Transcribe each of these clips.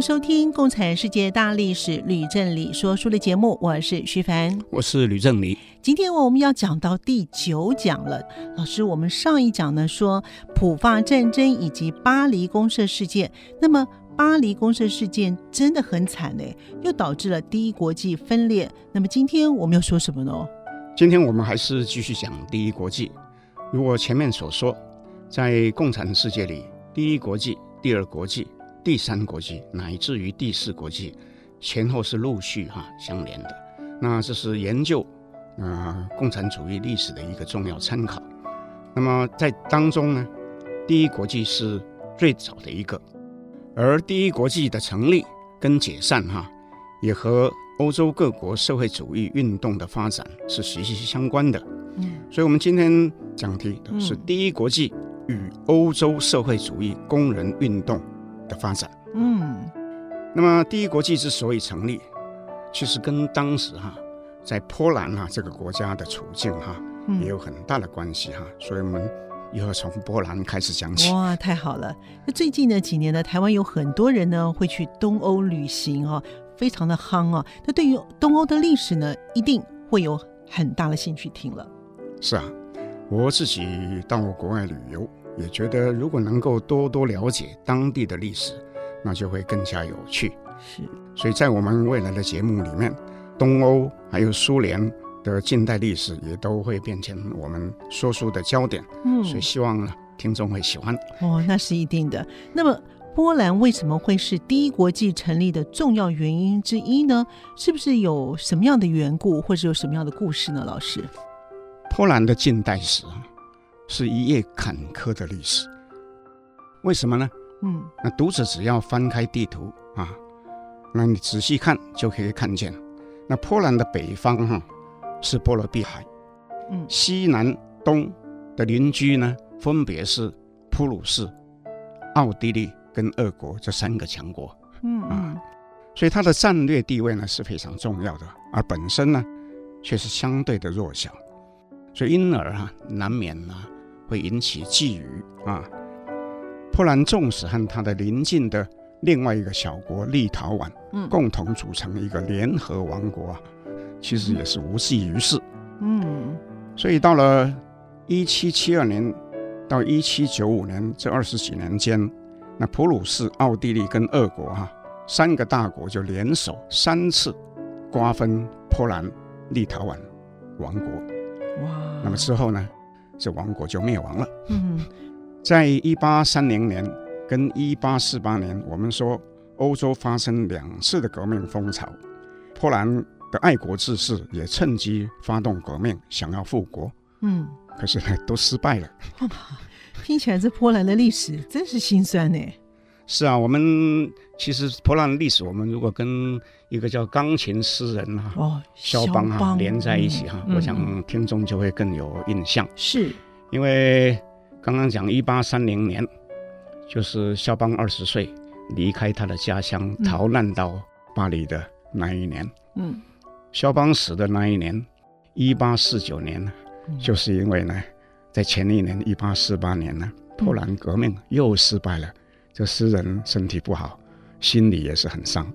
迎收听《共产世界大历史》吕正理说书的节目，我是徐凡，我是吕正理。今天我们要讲到第九讲了。老师，我们上一讲呢说普法战争以及巴黎公社事件，那么巴黎公社事件真的很惨呢，又导致了第一国际分裂。那么今天我们要说什么呢？今天我们还是继续讲第一国际。如我前面所说，在共产世界里，第一国际、第二国际。第三国际乃至于第四国际，前后是陆续哈相连的。那这是研究呃共产主义历史的一个重要参考。那么在当中呢，第一国际是最早的一个，而第一国际的成立跟解散哈，也和欧洲各国社会主义运动的发展是息息相关的。嗯，所以我们今天讲题的是第一国际与欧洲社会主义工人运动的发展，嗯，那么第一国际之所以成立，其实跟当时哈在波兰哈这个国家的处境哈也有很大的关系哈，所以我们以后从波兰开始讲起。哇，太好了！那最近呢几年呢，台湾有很多人呢会去东欧旅行哦，非常的夯哦。那对于东欧的历史呢，一定会有很大的兴趣听了。是啊，我自己到国外旅游。也觉得，如果能够多多了解当地的历史，那就会更加有趣。是，所以在我们未来的节目里面，东欧还有苏联的近代历史也都会变成我们说书的焦点。嗯，所以希望呢，听众会喜欢。哦，那是一定的。那么，波兰为什么会是第一国际成立的重要原因之一呢？是不是有什么样的缘故，或者有什么样的故事呢？老师，波兰的近代史是一页坎坷的历史，为什么呢？嗯，那读者只要翻开地图啊，那你仔细看就可以看见，那波兰的北方哈、啊、是波罗的海，嗯，西南东的邻居呢，分别是普鲁士、奥地利跟俄国这三个强国，嗯啊，所以它的战略地位呢是非常重要的，而本身呢却是相对的弱小，所以因而哈、啊、难免呢。会引起觊觎啊！波兰纵使和他的邻近的另外一个小国立陶宛，嗯，共同组成一个联合王国啊，其实也是无济于事。嗯，所以到了一七七二年到一七九五年这二十几年间，那普鲁士、奥地利跟俄国哈、啊、三个大国就联手三次瓜分波兰、立陶宛王国。哇！那么之后呢？这王国就灭亡了。嗯，在一八三零年跟一八四八年，我们说欧洲发生两次的革命风潮，波兰的爱国志士也趁机发动革命，想要复国。嗯，可是呢，都失败了。听起来这波兰的历史真是心酸呢。是啊，我们其实波兰历史，我们如果跟一个叫钢琴诗人哈、啊、哦，肖邦哈、啊、连在一起哈、啊，嗯、我想听众就会更有印象。是，因为刚刚讲一八三零年，就是肖邦二十岁离开他的家乡逃难到巴黎的那一年。嗯，肖邦死的那一年，一八四九年呢，嗯、就是因为呢，在前一年一八四八年呢，波兰革命又失败了。这诗人身体不好，心里也是很伤。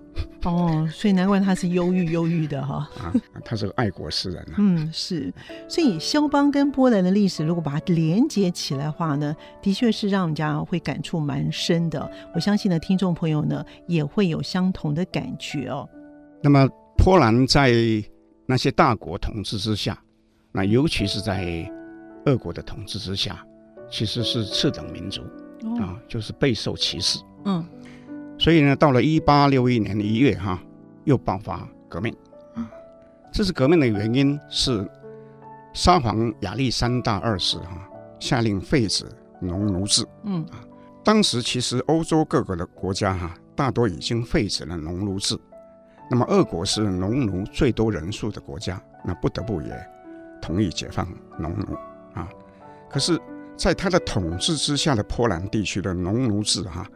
哦，所以难怪他是忧郁忧郁的哈。啊，他是个爱国诗人啊。嗯，是。所以肖邦跟波兰的历史，如果把它连接起来的话呢，的确是让人家会感触蛮深的。我相信呢，听众朋友呢也会有相同的感觉哦。那么，波兰在那些大国统治之下，那尤其是在俄国的统治之下，其实是次等民族。啊，就是备受歧视。嗯，所以呢，到了一八六一年一月，哈，又爆发革命。啊，这次革命的原因是沙皇亚历山大二世哈下令废止农奴制。嗯啊，当时其实欧洲各个的国家哈、啊，大多已经废止了农奴制。那么俄国是农奴最多人数的国家，那不得不也同意解放农奴啊。可是，在他的统治之下的波兰地区的农奴制哈、啊，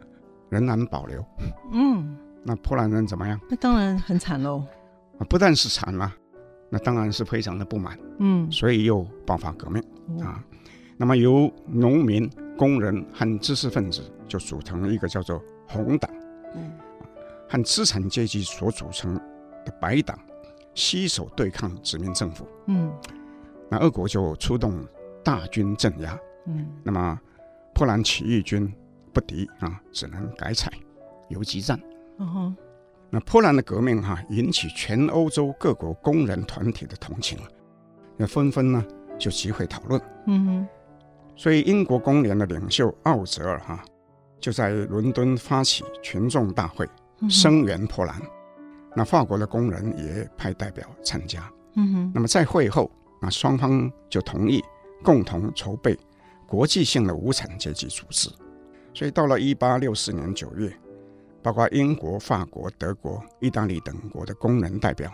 仍然保留。嗯，那波兰人怎么样？那当然很惨喽。啊，不但是惨了，那当然是非常的不满。嗯，所以又爆发革命啊。那么由农民、工人和知识分子就组成了一个叫做红党。嗯。和资产阶级所组成的白党携手对抗殖民政府。嗯，那俄国就出动大军镇压。嗯，那么波兰起义军不敌啊，只能改采游击战。嗯哼，那波兰的革命哈、啊，引起全欧洲各国工人团体的同情，那纷纷呢就集会讨论。嗯哼，所以英国工联的领袖奥泽尔哈、啊，就在伦敦发起群众大会。声援波兰，那法国的工人也派代表参加。嗯哼，那么在会后，那双方就同意共同筹备国际性的无产阶级组织。所以到了一八六四年九月，包括英国、法国、德国、意大利等国的工人代表，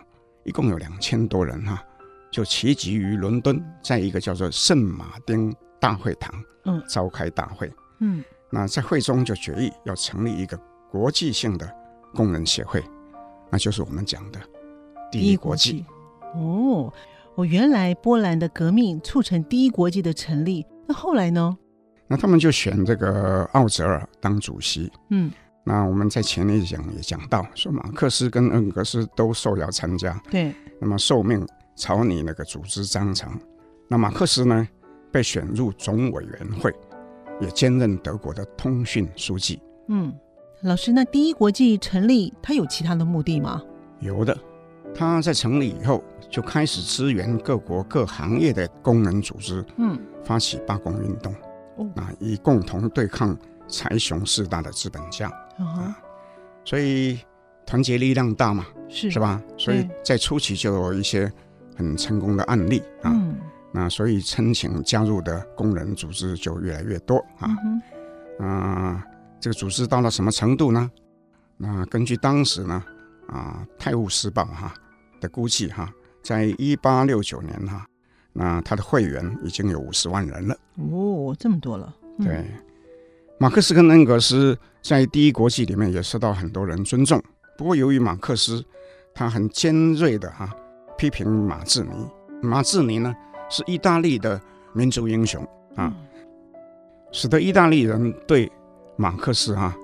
一共有两千多人哈、啊，就齐集于伦敦，在一个叫做圣马丁大会堂，嗯，召开大会。嗯，那在会中就决议要成立一个国际性的。工人协会，那就是我们讲的第一国际。哦，我原来波兰的革命促成第一国际的成立，那后来呢？那他们就选这个奥泽尔当主席。嗯，那我们在前面讲也讲到，说马克思跟恩格斯都受邀参加。对，那么受命草拟那个组织章程。那马克思呢，被选入总委员会，也兼任德国的通讯书记。嗯。老师，那第一国际成立，它有其他的目的吗？有的，它在成立以后就开始支援各国各行业的工人组织，嗯，发起罢工运动，哦，啊，以共同对抗财雄势大的资本家，哦、啊，所以团结力量大嘛，是是吧？所以在初期就有一些很成功的案例啊，嗯、那所以申请加入的工人组织就越来越多啊，嗯。啊这个组织到了什么程度呢？那根据当时呢，啊，《泰晤士报》哈的估计哈，在一八六九年哈，那他的会员已经有五十万人了。哦，这么多了。嗯、对，马克思跟恩格斯在第一国际里面也受到很多人尊重。不过，由于马克思他很尖锐的哈批评马志尼，马志尼呢是意大利的民族英雄啊，嗯、使得意大利人对马克思哈、啊、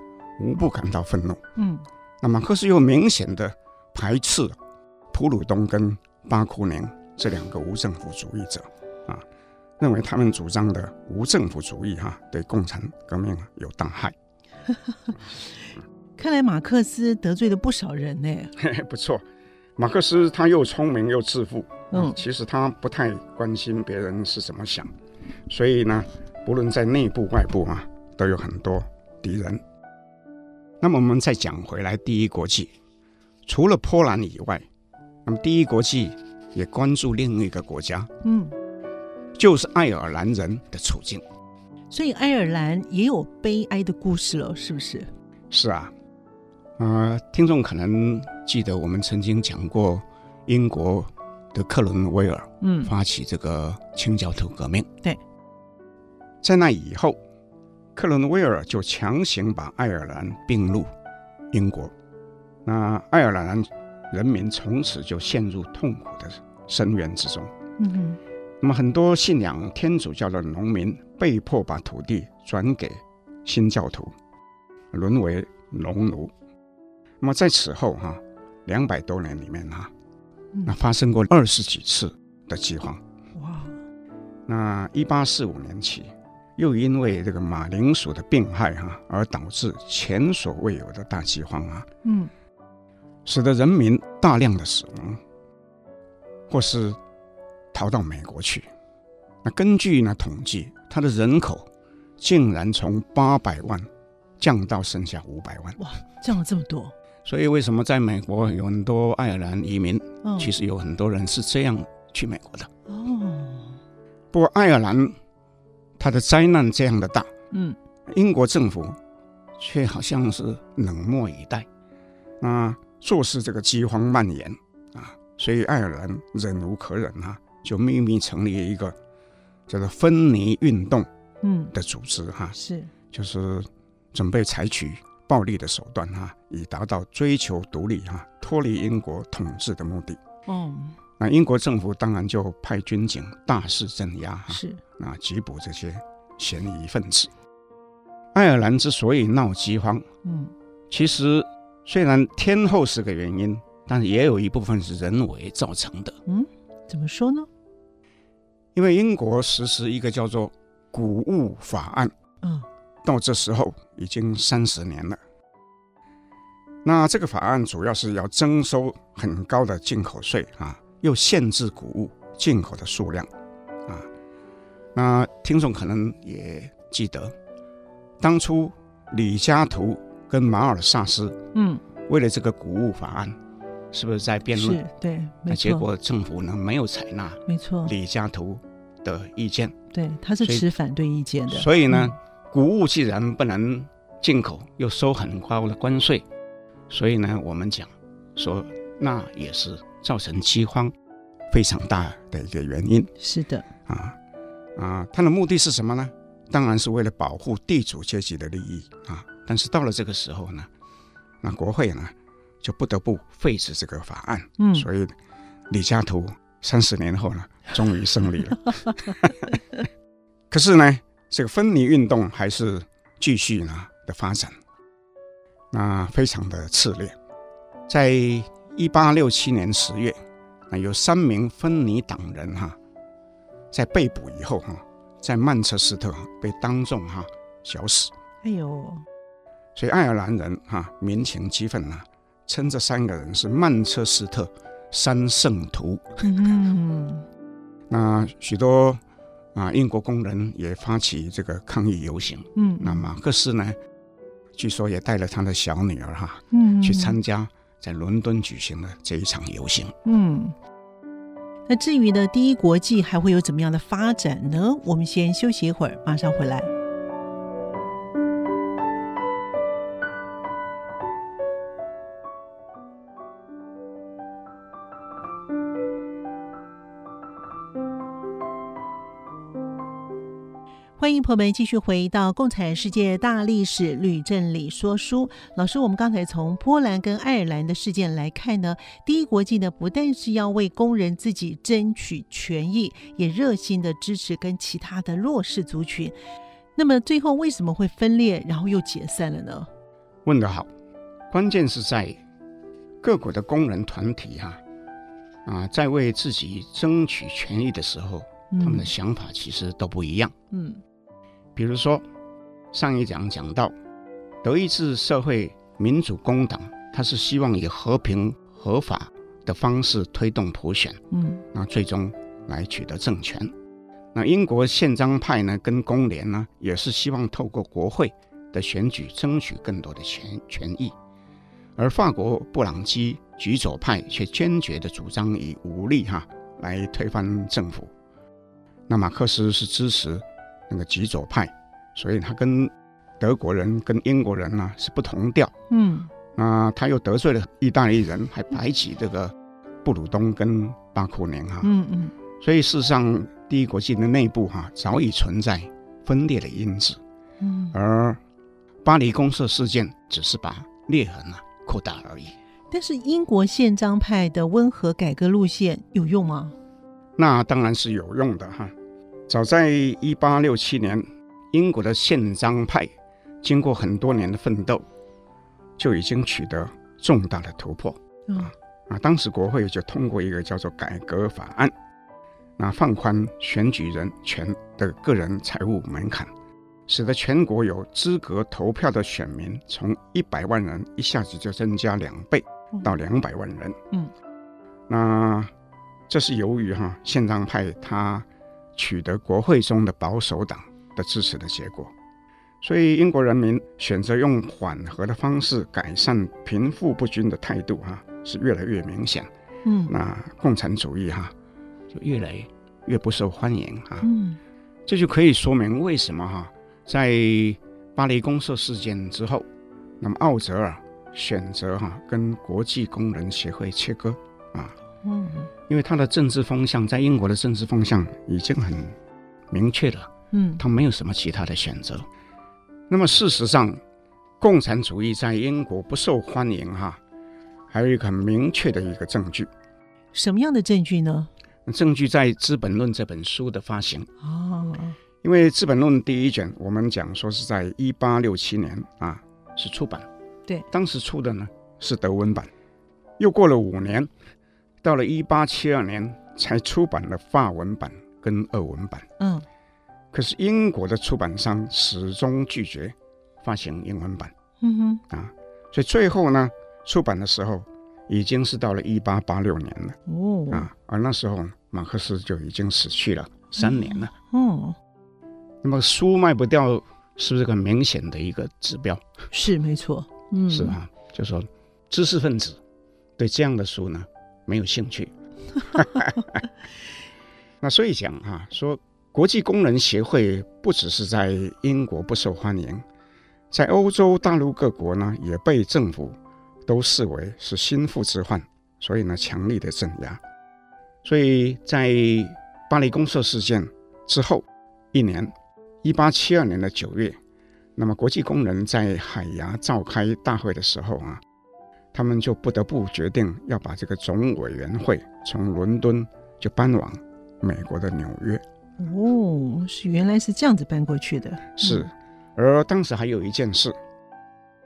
无不感到愤怒。嗯，那马克思又明显的排斥普鲁东跟巴库宁这两个无政府主义者啊，认为他们主张的无政府主义哈、啊、对共产革命有大害。看来马克思得罪了不少人呢。不错，马克思他又聪明又自负。嗯，其实他不太关心别人是怎么想，所以呢，不论在内部外部啊，都有很多。敌人。那么我们再讲回来，第一国际除了波兰以外，那么第一国际也关注另一个国家，嗯，就是爱尔兰人的处境。所以爱尔兰也有悲哀的故事了，是不是？是啊，呃，听众可能记得我们曾经讲过英国的克伦威尔，嗯，发起这个清教徒革命。对，在那以后。克伦威尔就强行把爱尔兰并入英国，那爱尔兰人民从此就陷入痛苦的深渊之中。嗯哼，那么很多信仰天主教的农民被迫把土地转给新教徒，沦为农奴。那么在此后哈，两百多年里面哈，那发生过二十几次的饥荒。哇，那一八四五年起。又因为这个马铃薯的病害哈、啊，而导致前所未有的大饥荒啊，嗯，使得人民大量的死亡，或是逃到美国去。那根据呢统计，它的人口竟然从八百万降到剩下五百万。哇，降了这么多！所以为什么在美国有很多爱尔兰移民？哦、其实有很多人是这样去美国的。哦，不过爱尔兰。它的灾难这样的大，嗯，英国政府却好像是冷漠以待，那坐视这个饥荒蔓延啊，所以爱尔兰忍无可忍啊，就秘密成立一个叫做分离运动嗯。的组织哈，是。就是准备采取暴力的手段哈，以达到追求独立哈、脱离英国统治的目的。哦，那英国政府当然就派军警大肆镇压哈，是。啊，缉捕这些嫌疑分子。爱尔兰之所以闹饥荒，嗯，其实虽然天候是个原因，但是也有一部分是人为造成的。嗯，怎么说呢？因为英国实施一个叫做《谷物法案》，嗯，到这时候已经三十年了。那这个法案主要是要征收很高的进口税啊，又限制谷物进口的数量啊。那听众可能也记得。当初李嘉图跟马尔萨斯，嗯，为了这个谷物法案，是不是在辩论？对，那结果政府呢没有采纳，没错，李嘉图的意见，对，他是持反对意见的。所以，呢，谷、嗯、物既然不能进口，又收很高的关税，所以呢，我们讲说，那也是造成饥荒非常大的一个原因。是的，啊啊，他的目的是什么呢？当然是为了保护地主阶级的利益啊！但是到了这个时候呢，那国会呢就不得不废止这个法案。嗯，所以李嘉图三十年后呢，终于胜利了。可是呢，这个分离运动还是继续呢的发展，那非常的炽烈。在一八六七年十月，那有三名分离党人哈，在被捕以后哈。在曼彻斯特被当众哈绞死，哎呦！所以爱尔兰人哈民情激愤呐，称这三个人是曼彻斯特三圣徒。嗯，那许多啊英国工人也发起这个抗议游行。嗯，那马克思呢，据说也带了他的小女儿哈，嗯，去参加在伦敦举行的这一场游行。嗯。那至于呢，第一国际还会有怎么样的发展呢？我们先休息一会儿，马上回来。欢迎朋友们继续回到《共产世界大历史吕振理说书》。老师，我们刚才从波兰跟爱尔兰的事件来看呢，第一国际呢不但是要为工人自己争取权益，也热心的支持跟其他的弱势族群。那么最后为什么会分裂，然后又解散了呢？问得好，关键是在各国的工人团体哈啊，啊，在为自己争取权益的时候，嗯、他们的想法其实都不一样。嗯。比如说，上一讲讲到，德意志社会民主工党，它是希望以和平合法的方式推动普选，嗯，那最终来取得政权。那英国宪章派呢，跟工联呢，也是希望透过国会的选举争取更多的权权益。而法国布朗基举左派却坚决的主张以武力哈来推翻政府。那马克思是支持。那个极左派，所以他跟德国人、跟英国人呢、啊、是不同调。嗯，那他又得罪了意大利人，还排挤这个布鲁东跟巴库宁哈。嗯嗯，所以事实上，第一国际的内部哈、啊、早已存在分裂的因子。嗯，而巴黎公社事件只是把裂痕啊扩大而已。但是英国宪章派的温和改革路线有用吗？那当然是有用的哈。早在一八六七年，英国的宪章派经过很多年的奋斗，就已经取得重大的突破。嗯、啊啊，当时国会就通过一个叫做《改革法案》，那放宽选举人权的个人财务门槛，使得全国有资格投票的选民从一百万人一下子就增加两倍到两百万人。嗯，那这是由于哈宪章派他。取得国会中的保守党的支持的结果，所以英国人民选择用缓和的方式改善贫富不均的态度，哈，是越来越明显。嗯，那共产主义哈，就越来越不受欢迎哈。嗯，这就可以说明为什么哈，在巴黎公社事件之后，那么奥泽尔选择哈、啊、跟国际工人协会切割啊，嗯，因为他的政治风向在英国的政治风向已经很明确了，嗯，他没有什么其他的选择。那么事实上，共产主义在英国不受欢迎哈、啊，还有一个很明确的一个证据。什么样的证据呢？证据在《资本论》这本书的发行。哦，因为《资本论》第一卷我们讲说是在一八六七年啊是出版，对，当时出的呢是德文版，又过了五年，到了一八七二年才出版了法文版跟俄文版，嗯，可是英国的出版商始终拒绝发行英文版，嗯哼。啊，所以最后呢出版的时候。已经是到了一八八六年了。哦。啊，而那时候马克思就已经死去了三年了。哦。那么书卖不掉，是不是很明显的一个指标？是没错，嗯，是吧？就说知识分子对这样的书呢没有兴趣。那所以讲啊，说国际工人协会不只是在英国不受欢迎，在欧洲大陆各国呢也被政府。都视为是心腹之患，所以呢，强力的镇压。所以在巴黎公社事件之后一年，一八七二年的九月，那么国际工人在海牙召开大会的时候啊，他们就不得不决定要把这个总委员会从伦敦就搬往美国的纽约。哦，是原来是这样子搬过去的。是，而当时还有一件事。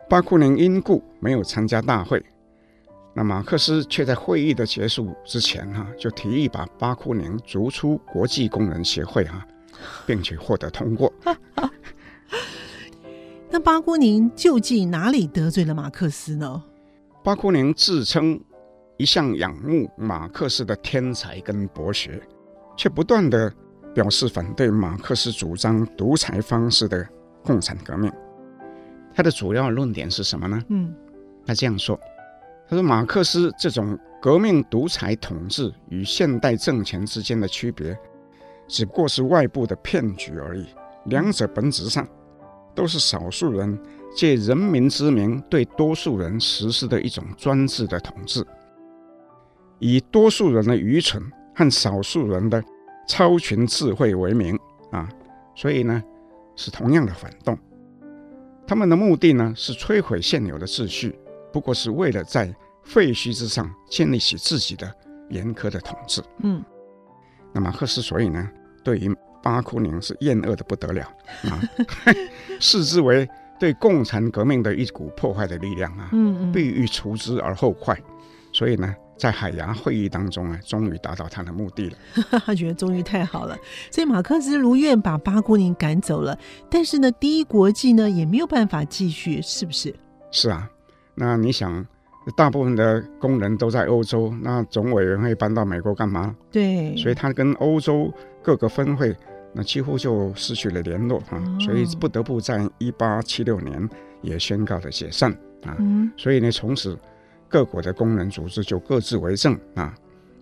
巴库宁因故没有参加大会，那马克思却在会议的结束之前哈、啊，就提议把巴库宁逐出国际工人协会哈、啊，并且获得通过。那巴库宁究竟哪里得罪了马克思呢？巴库宁自称一向仰慕马克思的天才跟博学，却不断地表示反对马克思主张独裁方式的共产革命。他的主要论点是什么呢？嗯，他这样说：“他说马克思这种革命独裁统治与现代政权之间的区别，只不过是外部的骗局而已。两者本质上都是少数人借人民之名对多数人实施的一种专制的统治，以多数人的愚蠢和少数人的超群智慧为名啊，所以呢，是同样的反动。”他们的目的呢，是摧毁现有的秩序，不过是为了在废墟之上建立起自己的严苛的统治。嗯，那么赫斯所以呢，对于巴库宁是厌恶的不得了啊，视之为对共产革命的一股破坏的力量啊，嗯嗯，必欲除之而后快，所以呢。在海牙会议当中啊，终于达到他的目的了。他 觉得终于太好了，所以马克思如愿把巴库宁赶走了。但是呢，第一国际呢也没有办法继续，是不是？是啊，那你想，大部分的工人都在欧洲，那总委员会搬到美国干嘛？对，所以他跟欧洲各个分会那几乎就失去了联络啊，哦、所以不得不在一八七六年也宣告了解散啊。嗯、所以呢，从此。各国的工人组织就各自为政啊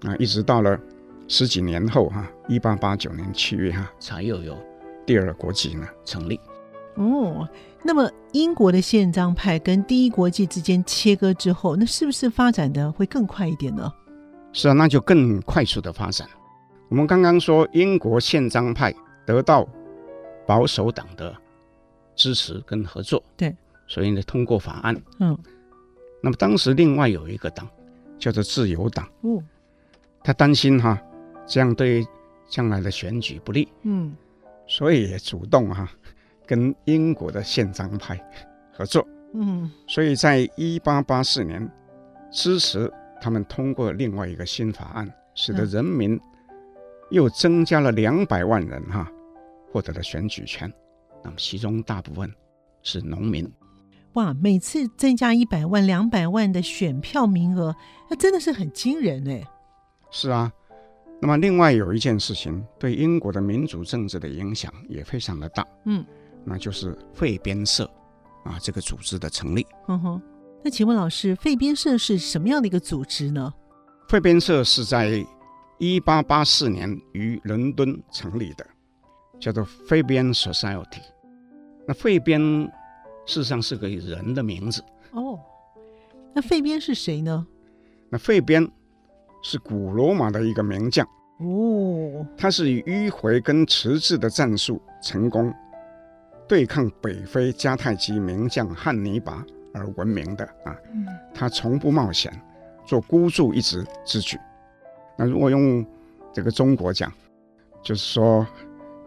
啊，一直到了十几年后哈，一八八九年七月哈，才又有第二国际呢成立。哦，那么英国的宪章派跟第一国际之间切割之后，那是不是发展的会更快一点呢？是啊，那就更快速的发展。我们刚刚说英国宪章派得到保守党的支持跟合作，对，所以呢通过法案，嗯。那么当时另外有一个党叫做自由党，哦，他担心哈这样对将来的选举不利，嗯，所以也主动哈跟英国的宪章派合作，嗯，所以在一八八四年支持他们通过另外一个新法案，使得人民又增加了两百万人哈获得了选举权，那么其中大部分是农民。哇！每次增加一百万、两百万的选票名额，那真的是很惊人哎。是啊，那么另外有一件事情对英国的民主政治的影响也非常的大，嗯，那就是废编社啊这个组织的成立。嗯哼，那请问老师，废编社是什么样的一个组织呢？废编社是在一八八四年于伦敦成立的，叫做 Fabian Society。那费边事实上是个人的名字哦。那费边是谁呢？那费边是古罗马的一个名将哦，他是以迂回跟迟滞的战术成功对抗北非迦太基名将汉尼拔而闻名的啊。嗯，他从不冒险做孤注一掷之举。那如果用这个中国讲，就是说，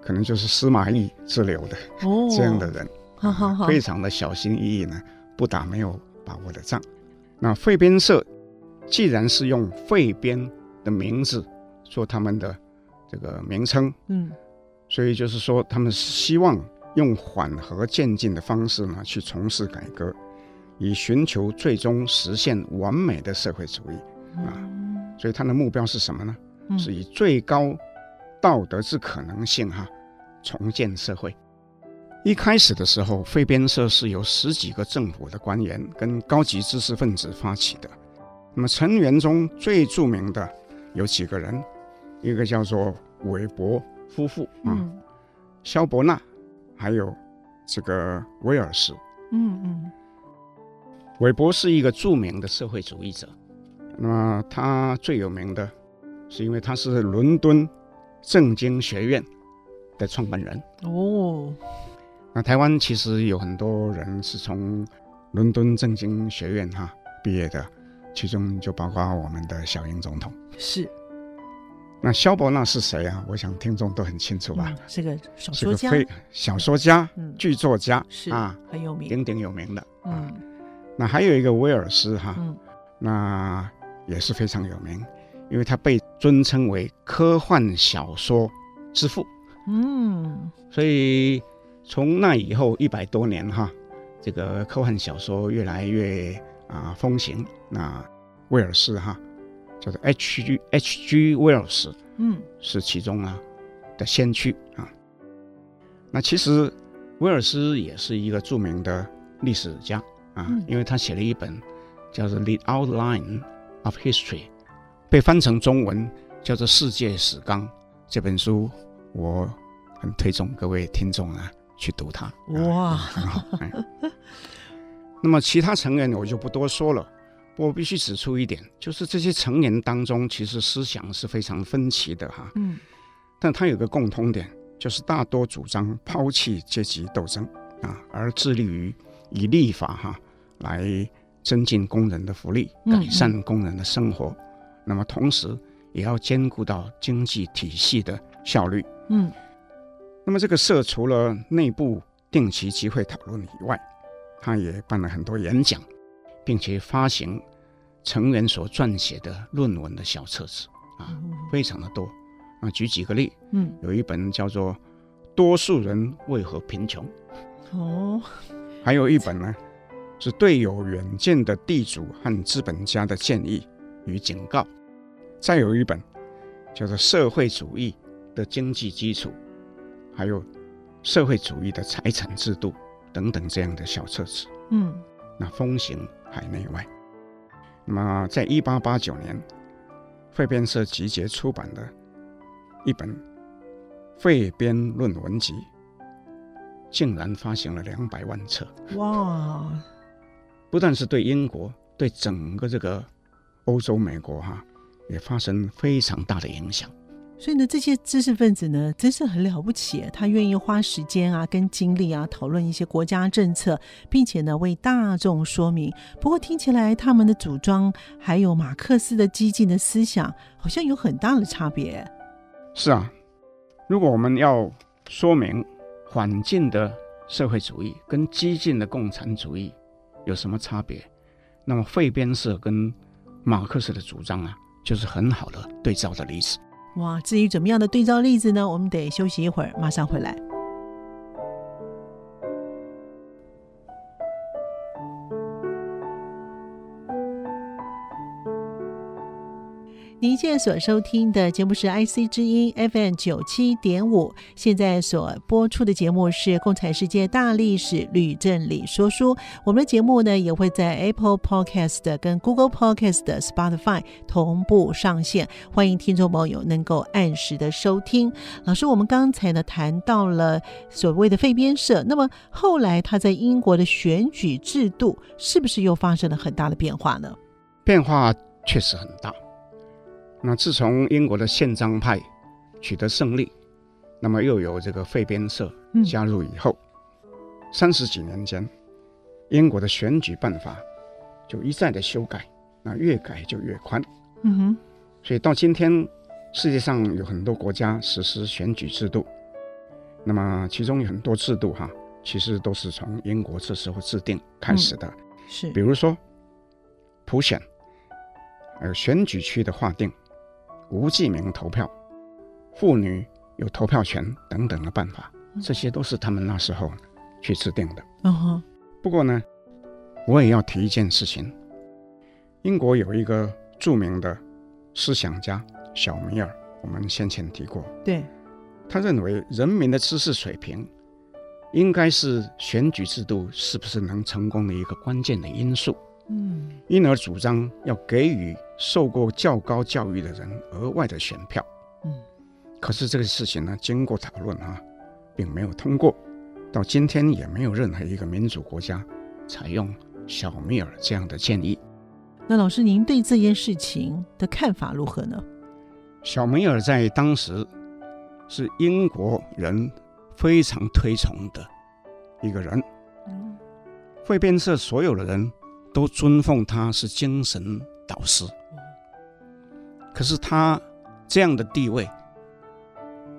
可能就是司马懿之流的哦，这样的人，好好好，非常的小心翼翼呢，不打没有把握的仗。那废边社既然是用废边的名字做他们的这个名称，嗯，所以就是说他们是希望用缓和渐进的方式呢去从事改革，以寻求最终实现完美的社会主义啊。所以他的目标是什么呢？是以最高道德之可能性哈，重建社会。一开始的时候，费边社是由十几个政府的官员跟高级知识分子发起的。那么成员中最著名的有几个人，一个叫做韦伯夫妇啊，萧伯纳，还有这个威尔斯。嗯嗯。韦伯是一个著名的社会主义者。那么他最有名的，是因为他是伦敦政经学院的创办人哦。那台湾其实有很多人是从伦敦政经学院哈毕业的，其中就包括我们的小英总统。是。那萧伯纳是谁啊？我想听众都很清楚吧？嗯、是个小说家，小说家、嗯、剧作家是啊，很有名，鼎鼎有名的。嗯。啊、那还有一个威尔斯哈，嗯、那。也是非常有名，因为他被尊称为科幻小说之父。嗯，所以从那以后一百多年哈，这个科幻小说越来越啊风行。那威尔斯哈，叫做 H G H G 威尔斯，嗯，是其中啊的先驱啊。那其实威尔斯也是一个著名的历史家啊，嗯、因为他写了一本叫做《The Outline》。Of History 被翻成中文叫做《世界史纲》这本书，我很推崇各位听众啊去读它。哇，很好。那么其他成员我就不多说了，我必须指出一点，就是这些成员当中其实思想是非常分歧的哈。嗯。但他有个共通点，就是大多主张抛弃阶级斗争啊，而致力于以立法哈来。增进工人的福利，改善工人的生活，嗯、那么同时也要兼顾到经济体系的效率。嗯，那么这个社除了内部定期集会讨论以外，他也办了很多演讲，并且发行成员所撰写的论文的小册子啊，非常的多。啊，举几个例，嗯，有一本叫做《多数人为何贫穷》，哦，还有一本呢。是对有远见的地主和资本家的建议与警告。再有一本叫做《社会主义的经济基础》，还有《社会主义的财产制度》等等这样的小册子。嗯，那风行海内外。那么，在一八八九年，费边社集结出版的一本《费边论文集》，竟然发行了两百万册。哇！不但是对英国，对整个这个欧洲、美国哈，也发生非常大的影响。所以呢，这些知识分子呢，真是很了不起。他愿意花时间啊，跟精力啊，讨论一些国家政策，并且呢，为大众说明。不过听起来，他们的主张还有马克思的激进的思想，好像有很大的差别。是啊，如果我们要说明缓进的社会主义跟激进的共产主义。有什么差别？那么费边社跟马克思的主张啊，就是很好的对照的例子。哇，至于怎么样的对照例子呢？我们得休息一会儿，马上回来。现在所收听的节目是 IC 之音 FM 九七点五，现在所播出的节目是《共产世界大历史吕振理说书》。我们的节目呢也会在 Apple Podcast 跟 Google Podcast、Spotify 同步上线，欢迎听众朋友能够按时的收听。老师，我们刚才呢谈到了所谓的废编社，那么后来他在英国的选举制度是不是又发生了很大的变化呢？变化确实很大。那自从英国的宪章派取得胜利，那么又有这个废编社加入以后，三十、嗯、几年间，英国的选举办法就一再的修改，那越改就越宽。嗯哼，所以到今天，世界上有很多国家实施选举制度，那么其中有很多制度哈，其实都是从英国这时候制定开始的。嗯、是，比如说普选，还有选举区的划定。无记名投票、妇女有投票权等等的办法，这些都是他们那时候去制定的。嗯哼。不过呢，我也要提一件事情：英国有一个著名的思想家小米尔，我们先前提过。对。他认为人民的知识水平应该是选举制度是不是能成功的一个关键的因素。嗯。因而主张要给予。受过较高教育的人额外的选票，嗯，可是这个事情呢，经过讨论啊，并没有通过，到今天也没有任何一个民主国家采用小米尔这样的建议。那老师，您对这件事情的看法如何呢？小米尔在当时是英国人非常推崇的一个人，嗯，废编社所有的人都尊奉他是精神导师。可是他这样的地位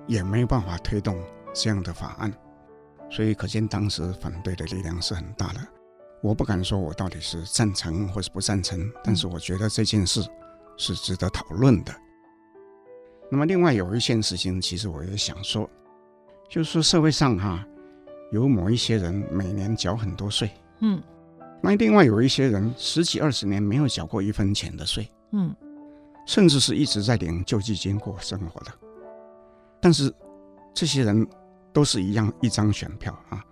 也没有办法推动这样的法案，所以可见当时反对的力量是很大的。我不敢说我到底是赞成或是不赞成，但是我觉得这件事是值得讨论的。那么另外有一件事情，其实我也想说，就是说社会上哈有某一些人每年缴很多税，嗯，那另外有一些人十几二十年没有缴过一分钱的税，嗯。甚至是一直在领救济金过生活的，但是这些人都是一样一张选票啊，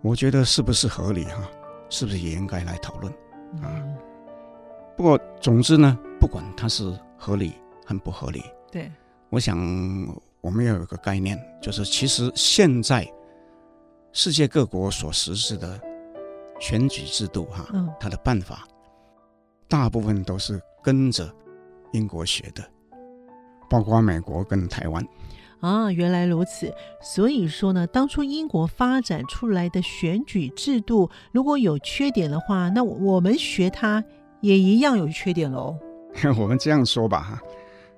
我觉得是不是合理哈、啊？是不是也应该来讨论啊？嗯、不过总之呢，不管它是合理很不合理，对，我想我们要有一个概念，就是其实现在世界各国所实施的选举制度哈、它的办法大部分都是跟着。英国学的，包括美国跟台湾啊，原来如此。所以说呢，当初英国发展出来的选举制度，如果有缺点的话，那我们学它也一样有缺点喽。我们这样说吧，哈，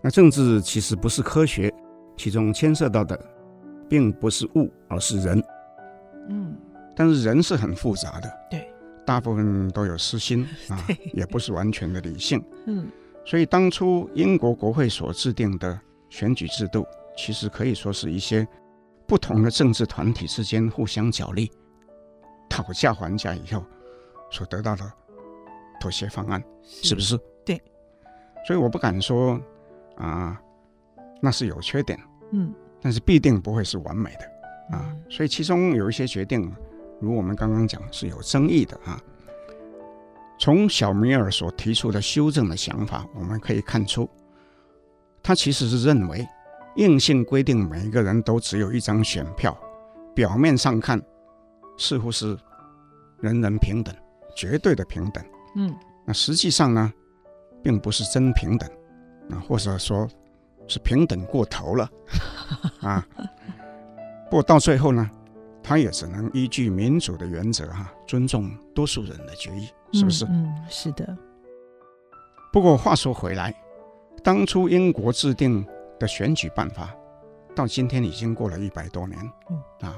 那政治其实不是科学，其中牵涉到的并不是物，而是人。嗯，但是人是很复杂的，对，大部分都有私心 啊，也不是完全的理性。嗯。所以当初英国国会所制定的选举制度，其实可以说是一些不同的政治团体之间互相角力、讨价还价以后所得到的妥协方案，是，是不是？对。所以我不敢说啊，那是有缺点，嗯，但是必定不会是完美的啊。所以其中有一些决定，如我们刚刚讲是有争议的啊。从小米尔所提出的修正的想法，我们可以看出，他其实是认为硬性规定每一个人都只有一张选票，表面上看似乎是人人平等、绝对的平等，嗯，那实际上呢，并不是真平等，啊，或者说是平等过头了，啊，不过到最后呢，他也只能依据民主的原则，哈，尊重多数人的决议。是不是？嗯，嗯，是的。不过话说回来，当初英国制定的选举办法，到今天已经过了一百多年，嗯。啊，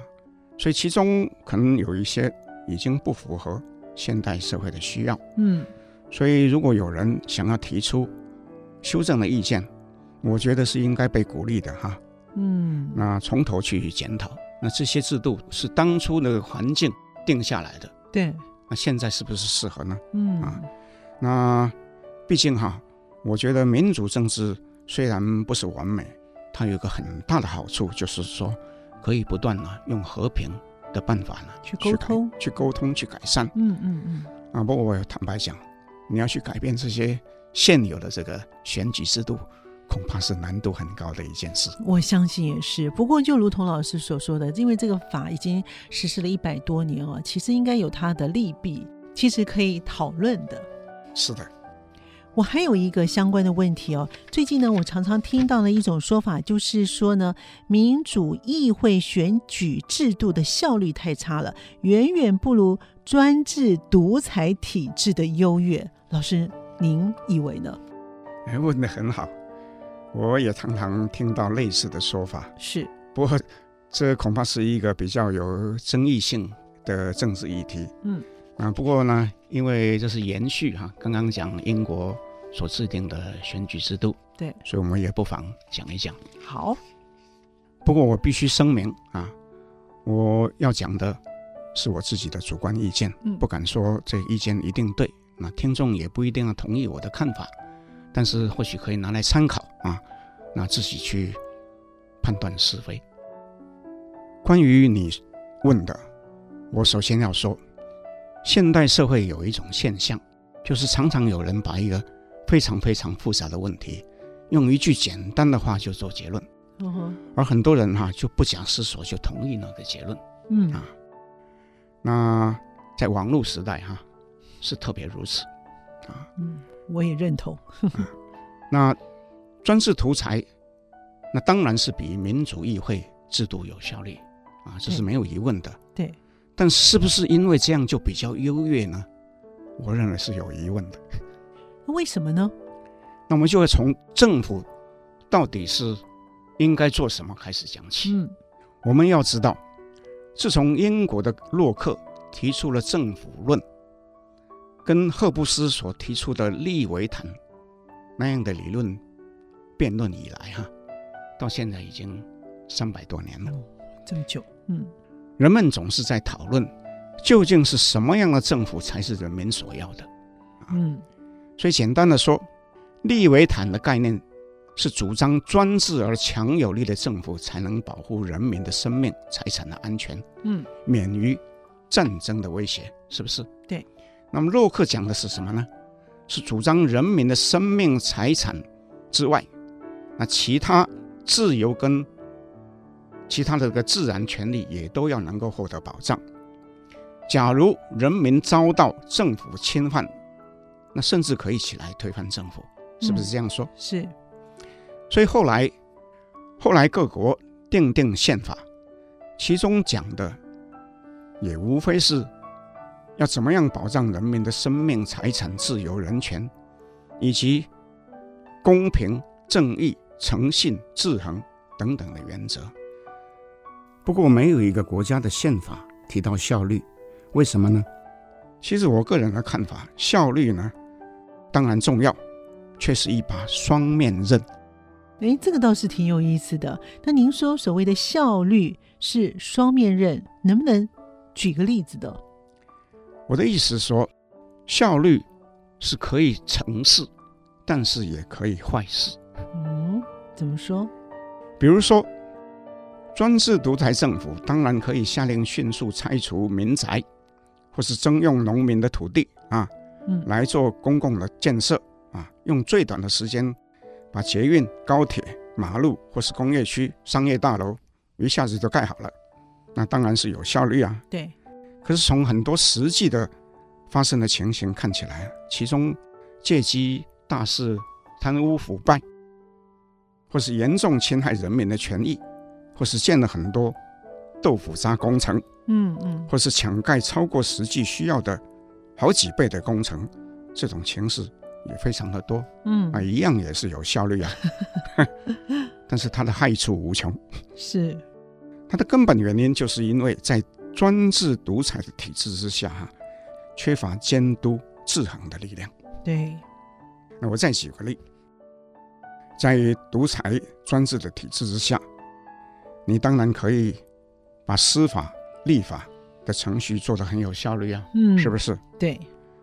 所以其中可能有一些已经不符合现代社会的需要，嗯，所以如果有人想要提出修正的意见，我觉得是应该被鼓励的哈，嗯，那从头去检讨，那这些制度是当初那个环境定下来的，对。那现在是不是适合呢？嗯啊，那毕竟哈，我觉得民主政治虽然不是完美，它有一个很大的好处，就是说可以不断呢用和平的办法呢去沟通、去沟通、去改善。嗯嗯嗯。啊，不过我坦白讲，你要去改变这些现有的这个选举制度。恐怕是难度很高的一件事。我相信也是。不过，就如同老师所说的，因为这个法已经实施了一百多年了，其实应该有它的利弊，其实可以讨论的。是的。我还有一个相关的问题哦。最近呢，我常常听到了一种说法，就是说呢，民主议会选举制度的效率太差了，远远不如专制独裁体制的优越。老师，您以为呢？哎，问得很好。我也常常听到类似的说法，是，不过这恐怕是一个比较有争议性的政治议题。嗯，啊，不过呢，因为这是延续哈，刚刚讲英国所制定的选举制度，对，所以我们也不妨讲一讲。好，不过我必须声明啊，我要讲的是我自己的主观意见，嗯，不敢说这意见一定对，那听众也不一定要同意我的看法。但是或许可以拿来参考啊，那自己去判断是非。关于你问的，我首先要说，现代社会有一种现象，就是常常有人把一个非常非常复杂的问题，用一句简单的话就做结论，嗯，而很多人哈、啊、就不假思索就同意那个结论，嗯啊，那在网络时代哈、啊、是特别如此，啊，嗯。我也认同。啊、那专制独裁，那当然是比民主议会制度有效率啊，这是没有疑问的。对。但是不是因为这样就比较优越呢？我认为是有疑问的。为什么呢？那我们就会从政府到底是应该做什么开始讲起。嗯。我们要知道，自从英国的洛克提出了政府论。跟赫布斯所提出的利维坦那样的理论辩论以来，哈，到现在已经三百多年了，哦，这么久，嗯，人们总是在讨论，究竟是什么样的政府才是人民所要的，嗯，所以简单的说，利维坦的概念是主张专制而强有力的政府才能保护人民的生命财产的安全，嗯，免于战争的威胁，是不是？对。那么洛克讲的是什么呢？是主张人民的生命财产之外，那其他自由跟其他的这个自然权利也都要能够获得保障。假如人民遭到政府侵犯，那甚至可以起来推翻政府，是不是这样说？嗯、是。所以后来，后来各国订定宪法，其中讲的也无非是。要怎么样保障人民的生命、财产、自由、人权，以及公平、正义、诚信、制衡等等的原则？不过，没有一个国家的宪法提到效率，为什么呢？其实，我个人的看法，效率呢，当然重要，却是一把双面刃。诶，这个倒是挺有意思的。那您说所谓的效率是双面刃，能不能举个例子的？我的意思是说，效率是可以成事，但是也可以坏事。嗯，怎么说？比如说，专制独裁政府当然可以下令迅速拆除民宅，或是征用农民的土地啊，嗯，来做公共的建设啊，用最短的时间把捷运、高铁、马路或是工业区、商业大楼一下子就盖好了，那当然是有效率啊。对。可是从很多实际的发生的情形看起来，其中借机大肆贪污腐败，或是严重侵害人民的权益，或是建了很多豆腐渣工程，嗯嗯，或是抢盖超过实际需要的好几倍的工程，这种情势也非常的多，嗯。啊，一样也是有效率啊，但是它的害处无穷，是。它的根本原因就是因为在。专制独裁的体制之下，哈，缺乏监督制衡的力量。对，那我再举个例，在独裁专制的体制之下，你当然可以把司法、立法的程序做得很有效率啊，嗯，是不是？对。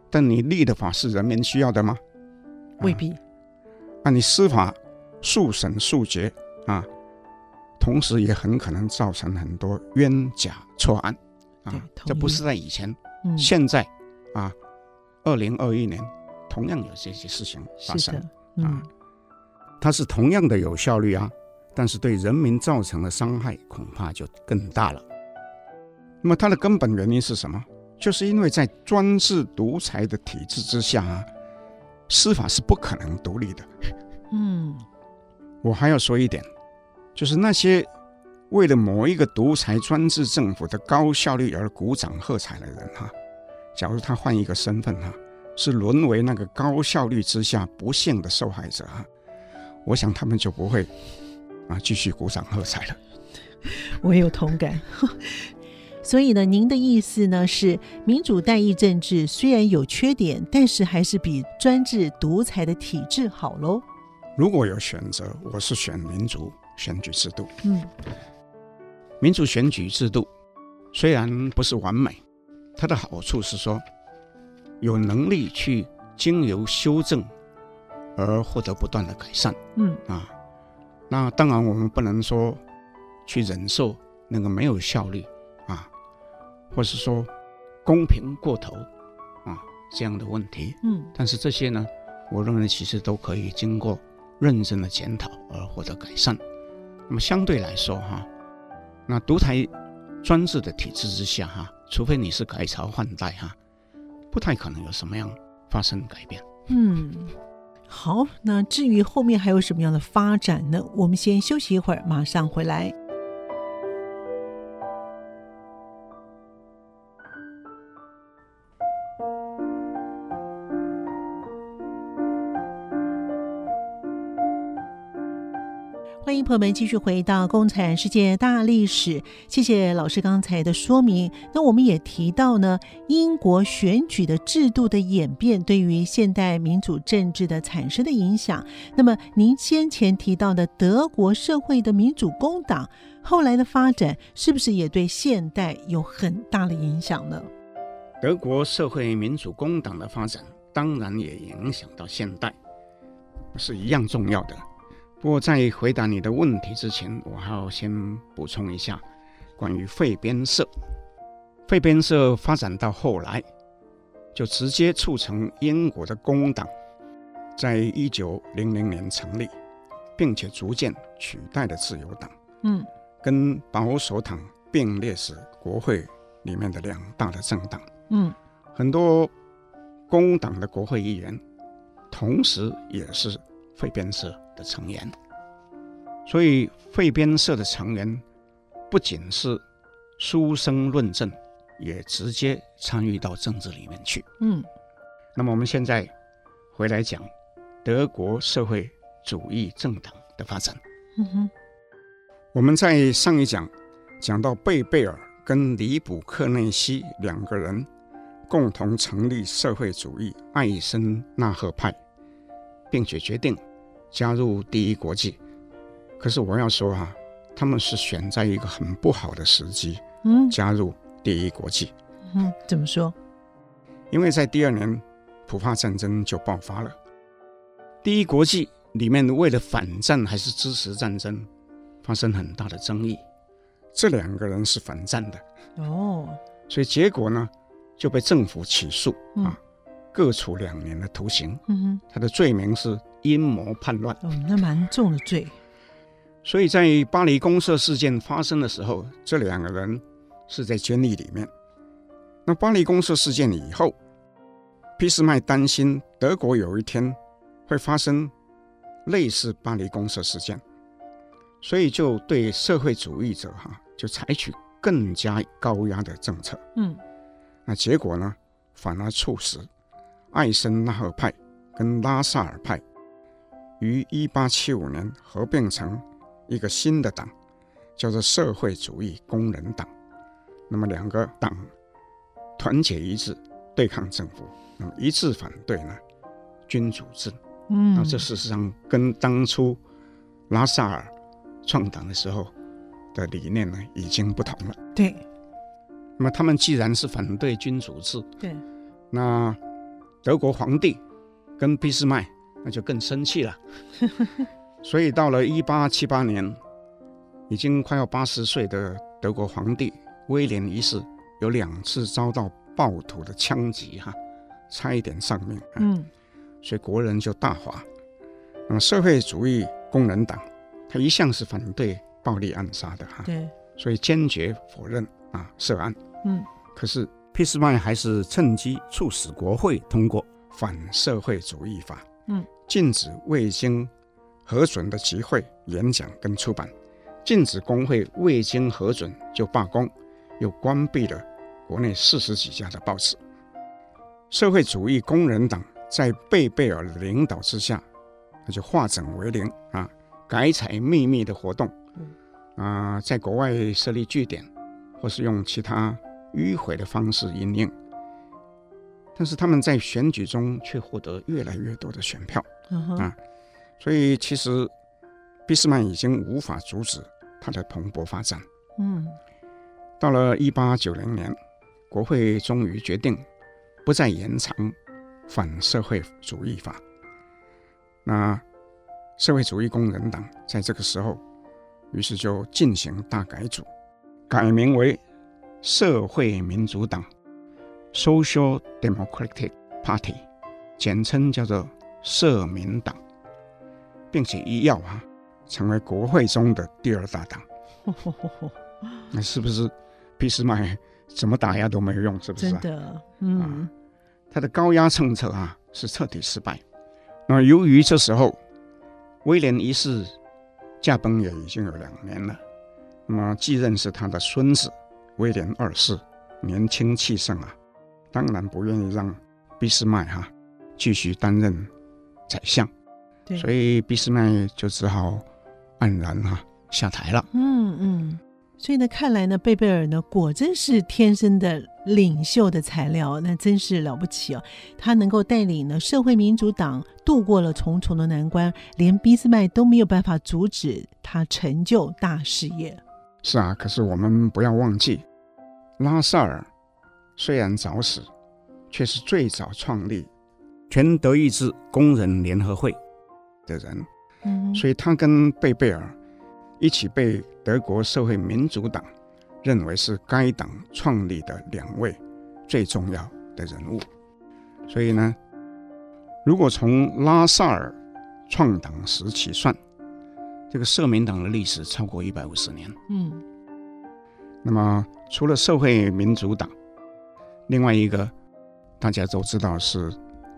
但你立的法是人民需要的吗？未必。那你司法速审速决啊，同时也很可能造成很多冤假错案啊。这不是在以前，嗯、现在啊，二零二一年同样有这些事情发生嗯、啊。它是同样的有效率啊，但是对人民造成的伤害恐怕就更大了。那么它的根本原因是什么？就是因为在专制独裁的体制之下啊，司法是不可能独立的。嗯，我还要说一点，就是那些为了某一个独裁专制政府的高效率而鼓掌喝彩的人哈，假如他换一个身份哈，是沦为那个高效率之下不幸的受害者哈，我想他们就不会啊继续鼓掌喝彩了。我有同感。所以呢，您的意思呢是，民主代议政治虽然有缺点，但是还是比专制独裁的体制好喽。如果有选择，我是选民主选举制度。嗯，民主选举制度虽然不是完美，它的好处是说，有能力去经由修正而获得不断的改善。嗯啊，那当然我们不能说去忍受那个没有效率啊。或是说公平过头啊这样的问题，嗯，但是这些呢，我认为其实都可以经过认真的检讨而获得改善。那么相对来说哈，那独裁专制的体制之下哈，除非你是改朝换代哈，不太可能有什么样发生改变。嗯，好，那至于后面还有什么样的发展呢？我们先休息一会儿，马上回来。朋友们继续回到《共产世界大历史》，谢谢老师刚才的说明。那我们也提到呢，英国选举的制度的演变对于现代民主政治的产生的影响。那么您先前提到的德国社会的民主工党后来的发展，是不是也对现代有很大的影响呢？德国社会民主工党的发展，当然也影响到现代，是一样重要的。不过，在回答你的问题之前，我还要先补充一下关于废边社。废边社发展到后来，就直接促成英国的工党在一九零零年成立，并且逐渐取代了自由党。嗯，跟保守党并列是国会里面的两大的政党。嗯，很多工党的国会议员，同时也是废边社的成员，所以废边社的成员不仅是书生论政，也直接参与到政治里面去。嗯，那么我们现在回来讲德国社会主义政党的发展。嗯哼，我们在上一讲讲到贝贝尔跟里卜克内西两个人共同成立社会主义艾森纳赫派，并且决定。加入第一国际，可是我要说、啊，他们是选在一个很不好的时机，嗯，加入第一国际，嗯，怎么说？因为在第二年，普法战争就爆发了。第一国际里面为了反战还是支持战争，发生很大的争议。这两个人是反战的哦，所以结果呢就被政府起诉、嗯、啊，各处两年的徒刑。嗯哼，他的罪名是。阴谋叛乱，哦，那蛮重的罪。所以在巴黎公社事件发生的时候，这两个人是在监狱里面。那巴黎公社事件以后，俾斯麦担心德国有一天会发生类似巴黎公社事件，所以就对社会主义者哈就采取更加高压的政策。嗯，那结果呢，反而促使艾森纳赫派跟拉萨尔派。于一八七五年合并成一个新的党，叫做社会主义工人党。那么两个党团结一致对抗政府，那么一致反对呢君主制。嗯，那这事实上跟当初拉萨尔创党的时候的理念呢已经不同了。对。那么他们既然是反对君主制，对，那德国皇帝跟俾斯麦。那就更生气了。所以到了一八七八年，已经快要八十岁的德国皇帝威廉一世有两次遭到暴徒的枪击，哈，差一点丧命。嗯，所以国人就大哗。那么社会主义工人党，他一向是反对暴力暗杀的，哈，对，所以坚决否认啊涉案。嗯，可是俾斯麦还是趁机促使国会通过反社会主义法，嗯，禁止未经核准的集会、演讲跟出版，禁止工会未经核准就罢工，又关闭了国内四十几家的报纸。社会主义工人党在贝贝尔领导之下，那就化整为零啊，改采秘密的活动，啊，在国外设立据点，或是用其他迂回的方式营运。但是他们在选举中却获得越来越多的选票啊。所以，其实俾斯麦已经无法阻止他的蓬勃发展。嗯，到了一八九零年，国会终于决定不再延长反社会主义法。那社会主义工人党在这个时候，于是就进行大改组，改名为社会民主党 （Social Democratic Party），简称叫做社民党。并且一跃啊，成为国会中的第二大党。那是不是俾斯麦怎么打压都没有用？是不是？真的，嗯，啊、他的高压政策啊是彻底失败。那么由于这时候威廉一世驾崩也已经有两年了，那么继任是他的孙子威廉二世，年轻气盛啊，当然不愿意让俾斯麦哈继续担任宰相。所以俾斯麦就只好黯然哈、啊、下台了。嗯嗯，所以呢，看来呢，贝贝尔呢果真是天生的领袖的材料，那真是了不起哦。他能够带领呢社会民主党度过了重重的难关，连俾斯麦都没有办法阻止他成就大事业。是啊，可是我们不要忘记，拉萨尔虽然早死，却是最早创立全德意志工人联合会。的人，嗯，所以他跟贝贝尔一起被德国社会民主党认为是该党创立的两位最重要的人物。所以呢，如果从拉萨尔创党时起算，这个社民党的历史超过一百五十年。嗯，那么除了社会民主党，另外一个大家都知道是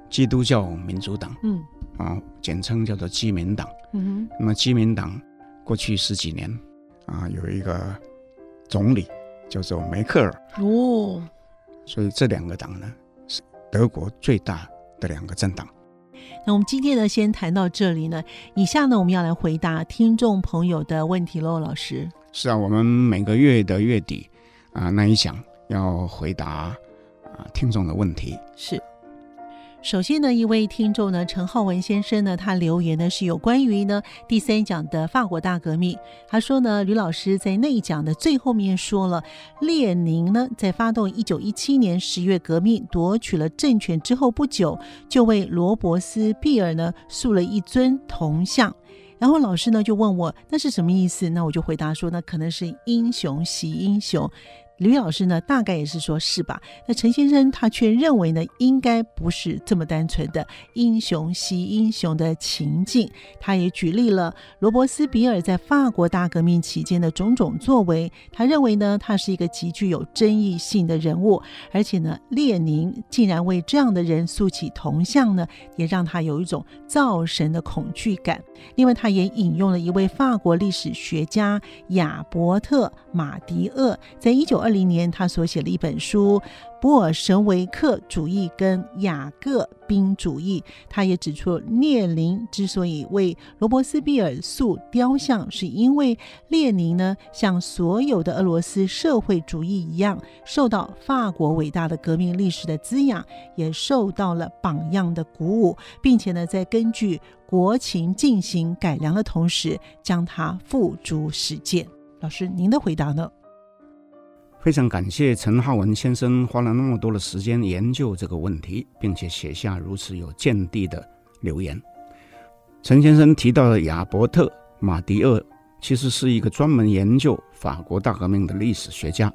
基督教民主党。嗯。啊，简称叫做基民党。嗯哼，那么基民党过去十几年啊，有一个总理叫做梅克尔。哦，所以这两个党呢，是德国最大的两个政党。那我们今天呢，先谈到这里呢。以下呢，我们要来回答听众朋友的问题喽，老师。是啊，我们每个月的月底啊，那一讲要回答啊听众的问题。是。首先呢，一位听众呢，陈浩文先生呢，他留言呢是有关于呢第三讲的法国大革命。他说呢，吕老师在那一讲的最后面说了，列宁呢在发动一九一七年十月革命夺取了政权之后不久，就为罗伯斯庇尔呢塑了一尊铜像。然后老师呢就问我那是什么意思？那我就回答说，那可能是英雄惜英雄。吕老师呢，大概也是说，是吧？那陈先生他却认为呢，应该不是这么单纯的英雄惜英雄的情境。他也举例了罗伯斯比尔在法国大革命期间的种种作为。他认为呢，他是一个极具有争议性的人物，而且呢，列宁竟然为这样的人塑起铜像呢，也让他有一种造神的恐惧感。另外，他也引用了一位法国历史学家亚伯特马迪厄在一九二零年，他所写的一本书《布尔什维克主义跟雅各宾主义》，他也指出，列宁之所以为罗伯斯庇尔塑雕像，是因为列宁呢，像所有的俄罗斯社会主义一样，受到法国伟大的革命历史的滋养，也受到了榜样的鼓舞，并且呢，在根据国情进行改良的同时，将它付诸实践。老师，您的回答呢？非常感谢陈浩文先生花了那么多的时间研究这个问题，并且写下如此有见地的留言。陈先生提到的亚伯特·马迪厄，其实是一个专门研究法国大革命的历史学家，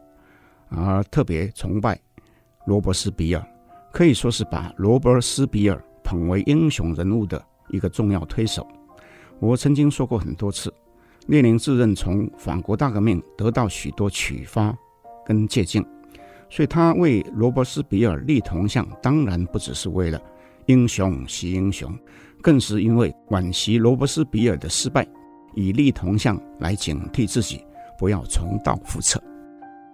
而特别崇拜罗伯斯比尔，可以说是把罗伯斯比尔捧为英雄人物的一个重要推手。我曾经说过很多次，列宁自认从法国大革命得到许多启发跟借鉴，所以他为罗伯斯比尔立铜像，当然不只是为了英雄惜英雄，更是因为惋惜罗伯斯比尔的失败，以立铜像来警惕自己，不要重蹈覆辙。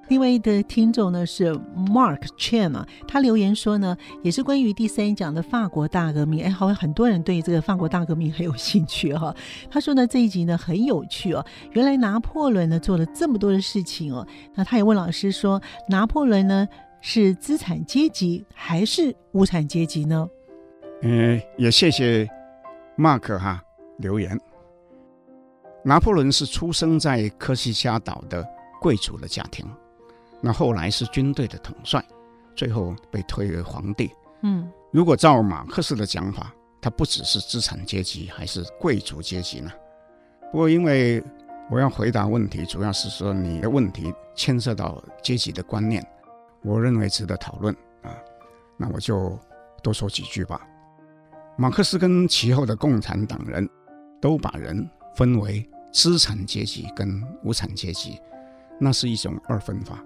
另外一的听众呢是 Mark Chen 啊，他留言说呢，也是关于第三讲的法国大革命。哎，好像很多人对这个法国大革命很有兴趣哈、哦。他说呢，这一集呢很有趣哦，原来拿破仑呢做了这么多的事情哦。那他也问老师说，拿破仑呢是资产阶级还是无产阶级呢？嗯，也谢谢 Mark 哈留言。拿破仑是出生在科西嘉岛的贵族的家庭。那后来是军队的统帅，最后被推为皇帝。嗯，如果照马克思的讲法，他不只是资产阶级，还是贵族阶级呢？不过，因为我要回答问题，主要是说你的问题牵涉到阶级的观念，我认为值得讨论啊。那我就多说几句吧。马克思跟其后的共产党人都把人分为资产阶级跟无产阶级，那是一种二分法。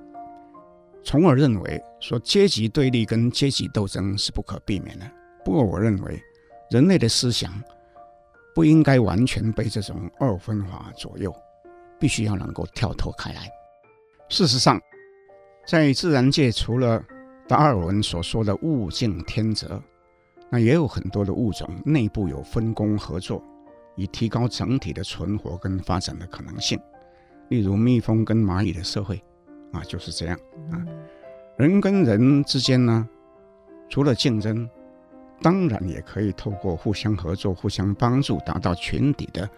从而认为说阶级对立跟阶级斗争是不可避免的。不过，我认为人类的思想不应该完全被这种二分法左右，必须要能够跳脱开来。事实上，在自然界，除了达尔文所说的物竞天择，那也有很多的物种内部有分工合作，以提高整体的存活跟发展的可能性。例如，蜜蜂跟蚂蚁的社会。啊，就是这样啊。人跟人之间呢，除了竞争，当然也可以透过互相合作、互相帮助，达到群体的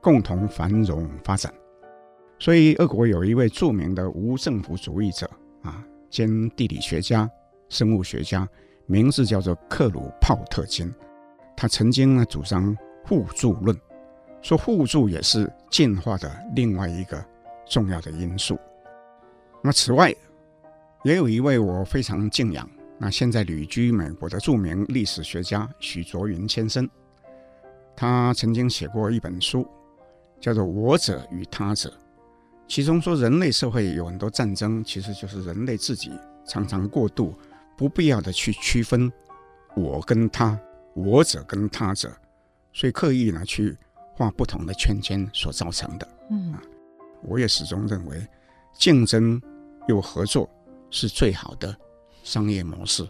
共同繁荣发展。所以，俄国有一位著名的无政府主义者啊，兼地理学家、生物学家，名字叫做克鲁泡特金。他曾经呢主张互助论，说互助也是进化的另外一个重要的因素。那此外，也有一位我非常敬仰，那现在旅居美国的著名历史学家许卓云先生，他曾经写过一本书，叫做《我者与他者》，其中说人类社会有很多战争，其实就是人类自己常常过度不必要的去区分我跟他、我者跟他者，所以刻意呢去画不同的圈圈所造成的。嗯，我也始终认为竞争。有合作是最好的商业模式，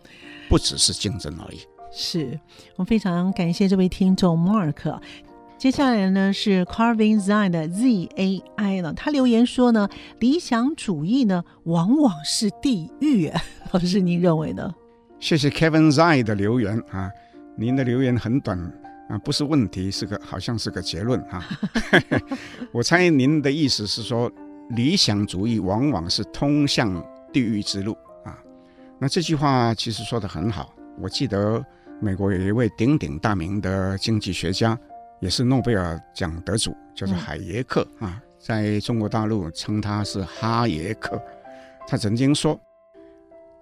不只是竞争而已。是我非常感谢这位听众 Mark。接下来呢是 Carving Zai 的 Z A I 了，他留言说呢，理想主义呢往往是地狱。老师，您认为呢？谢谢 Kevin Zai 的留言啊，您的留言很短啊，不是问题，是个好像是个结论啊。我猜您的意思是说。理想主义往往是通向地狱之路啊！那这句话其实说得很好。我记得美国有一位鼎鼎大名的经济学家，也是诺贝尔奖得主，叫做海耶克啊，在中国大陆称他是哈耶克。他曾经说：“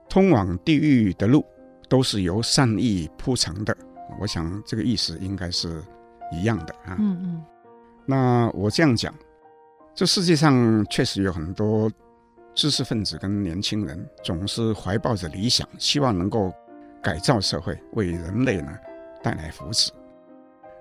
通往地狱的路都是由善意铺成的。”我想这个意思应该是一样的啊。嗯嗯。那我这样讲。这世界上确实有很多知识分子跟年轻人，总是怀抱着理想，希望能够改造社会，为人类呢带来福祉。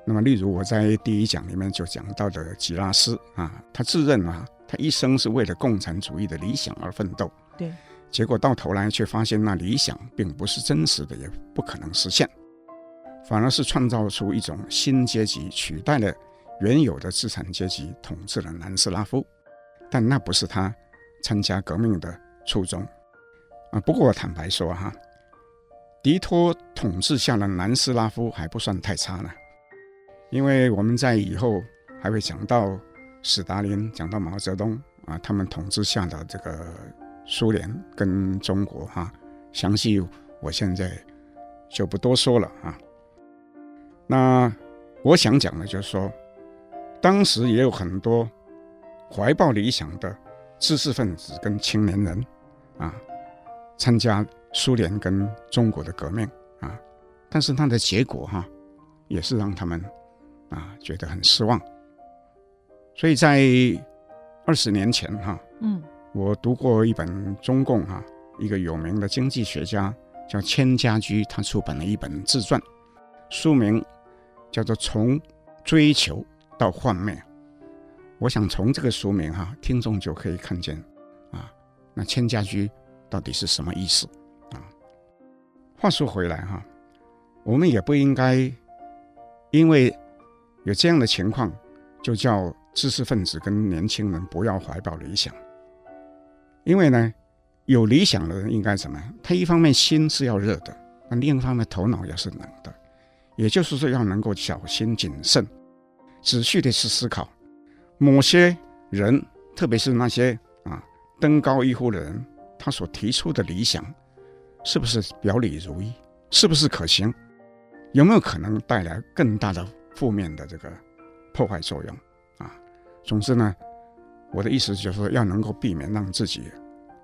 那么，例如我在第一讲里面就讲到的吉拉斯啊，他自认啊，他一生是为了共产主义的理想而奋斗，对，结果到头来却发现那理想并不是真实的，也不可能实现，反而是创造出一种新阶级，取代了。原有的资产阶级统治了南斯拉夫，但那不是他参加革命的初衷啊。不过我坦白说哈，迪托统治下的南斯拉夫还不算太差呢，因为我们在以后还会讲到史达林，讲到毛泽东啊，他们统治下的这个苏联跟中国哈，详细我现在就不多说了啊。那。我想讲的就是说，当时也有很多怀抱理想的知识分子跟青年人啊，参加苏联跟中国的革命啊，但是它的结果哈、啊，也是让他们啊觉得很失望。所以在二十年前哈、啊，嗯，我读过一本中共哈、啊、一个有名的经济学家叫千家驹，他出版了一本自传，书名叫做《从追求到幻灭》。我想从这个书名哈、听众就可以看见啊，那千家駒到底是什么意思啊？话说回来哈、我们也不应该因为有这样的情况，就叫。知识分子跟年轻人不要怀抱理想，因为呢，有理想的人应该怎么样？他一方面心是要热的，那另一方面头脑也是冷的，也就是说要能够小心谨慎、仔细的去思考。某些人，特别是那些啊登高一呼的人，他所提出的理想，是不是表里如一？是不是可行？有没有可能带来更大的负面的这个破坏作用？啊总之呢，我的意思就是，要能够避免让自己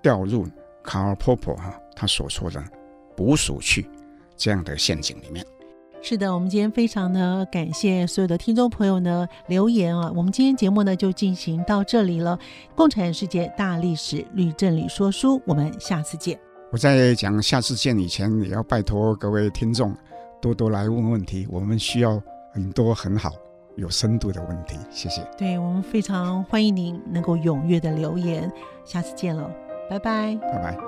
掉入卡尔·波普哈他所说的“捕鼠器”这样的陷阱里面。是的，我们今天非常的感谢所有的听众朋友呢留言啊，我们今天节目呢就进行到这里了。共产世界大历史吕正理说书，我们下次见。我在讲下次见以前，也要拜托各位听众多多来问问题，我们需要很多很好。有深度的问题，谢谢。对，我们非常欢迎您能够踊跃的留言，下次见了，拜拜，拜拜。